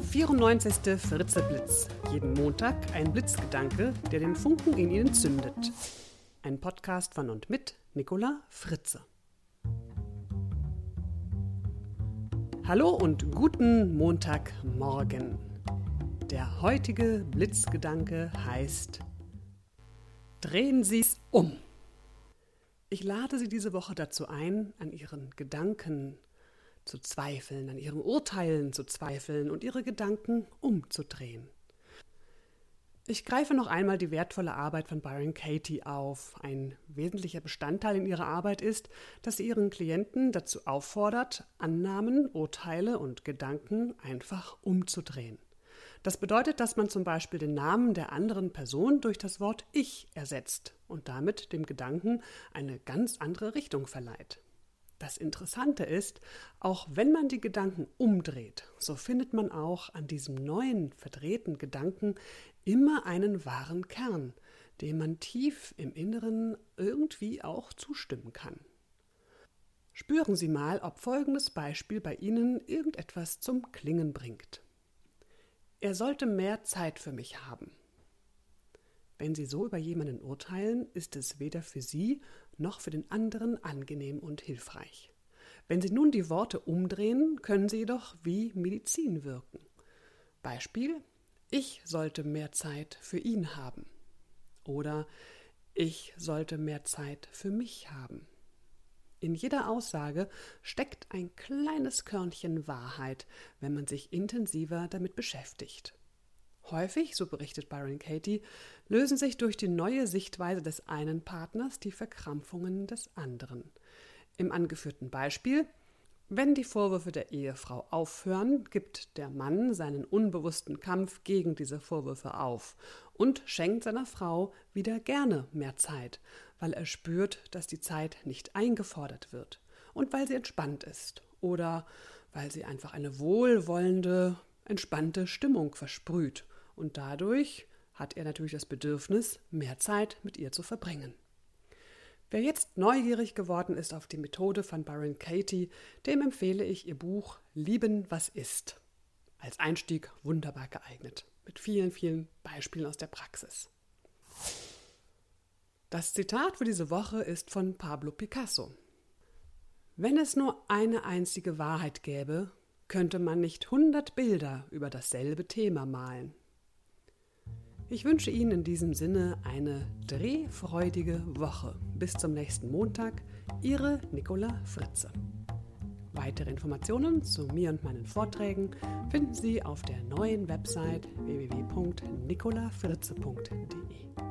Der 94. Fritzeblitz. Jeden Montag ein Blitzgedanke, der den Funken in Ihnen zündet. Ein Podcast von und mit Nicola Fritze. Hallo und guten Montagmorgen. Der heutige Blitzgedanke heißt Drehen Sie's um. Ich lade Sie diese Woche dazu ein, an Ihren Gedanken zu zweifeln, an Ihren Urteilen zu zweifeln und Ihre Gedanken umzudrehen. Ich greife noch einmal die wertvolle Arbeit von Byron Katie auf. Ein wesentlicher Bestandteil in ihrer Arbeit ist, dass sie ihren Klienten dazu auffordert, Annahmen, Urteile und Gedanken einfach umzudrehen. Das bedeutet, dass man zum Beispiel den Namen der anderen Person durch das Wort Ich ersetzt und damit dem Gedanken eine ganz andere Richtung verleiht. Das Interessante ist, auch wenn man die Gedanken umdreht, so findet man auch an diesem neuen, verdrehten Gedanken immer einen wahren Kern, dem man tief im Inneren irgendwie auch zustimmen kann. Spüren Sie mal, ob folgendes Beispiel bei Ihnen irgendetwas zum Klingen bringt. Er sollte mehr Zeit für mich haben. Wenn Sie so über jemanden urteilen, ist es weder für Sie noch für den anderen angenehm und hilfreich. Wenn Sie nun die Worte umdrehen, können sie jedoch wie Medizin wirken. Beispiel Ich sollte mehr Zeit für ihn haben. Oder Ich sollte mehr Zeit für mich haben. In jeder Aussage steckt ein kleines Körnchen Wahrheit, wenn man sich intensiver damit beschäftigt. Häufig, so berichtet Byron Katie, lösen sich durch die neue Sichtweise des einen Partners die Verkrampfungen des anderen. Im angeführten Beispiel wenn die Vorwürfe der Ehefrau aufhören, gibt der Mann seinen unbewussten Kampf gegen diese Vorwürfe auf und schenkt seiner Frau wieder gerne mehr Zeit, weil er spürt, dass die Zeit nicht eingefordert wird und weil sie entspannt ist oder weil sie einfach eine wohlwollende, entspannte Stimmung versprüht und dadurch hat er natürlich das Bedürfnis, mehr Zeit mit ihr zu verbringen. Wer jetzt neugierig geworden ist auf die Methode von Byron Katie, dem empfehle ich ihr Buch Lieben, was ist. Als Einstieg wunderbar geeignet, mit vielen, vielen Beispielen aus der Praxis. Das Zitat für diese Woche ist von Pablo Picasso. Wenn es nur eine einzige Wahrheit gäbe, könnte man nicht hundert Bilder über dasselbe Thema malen. Ich wünsche Ihnen in diesem Sinne eine drehfreudige Woche. Bis zum nächsten Montag, Ihre Nicola Fritze. Weitere Informationen zu mir und meinen Vorträgen finden Sie auf der neuen Website www.nicolafritze.de.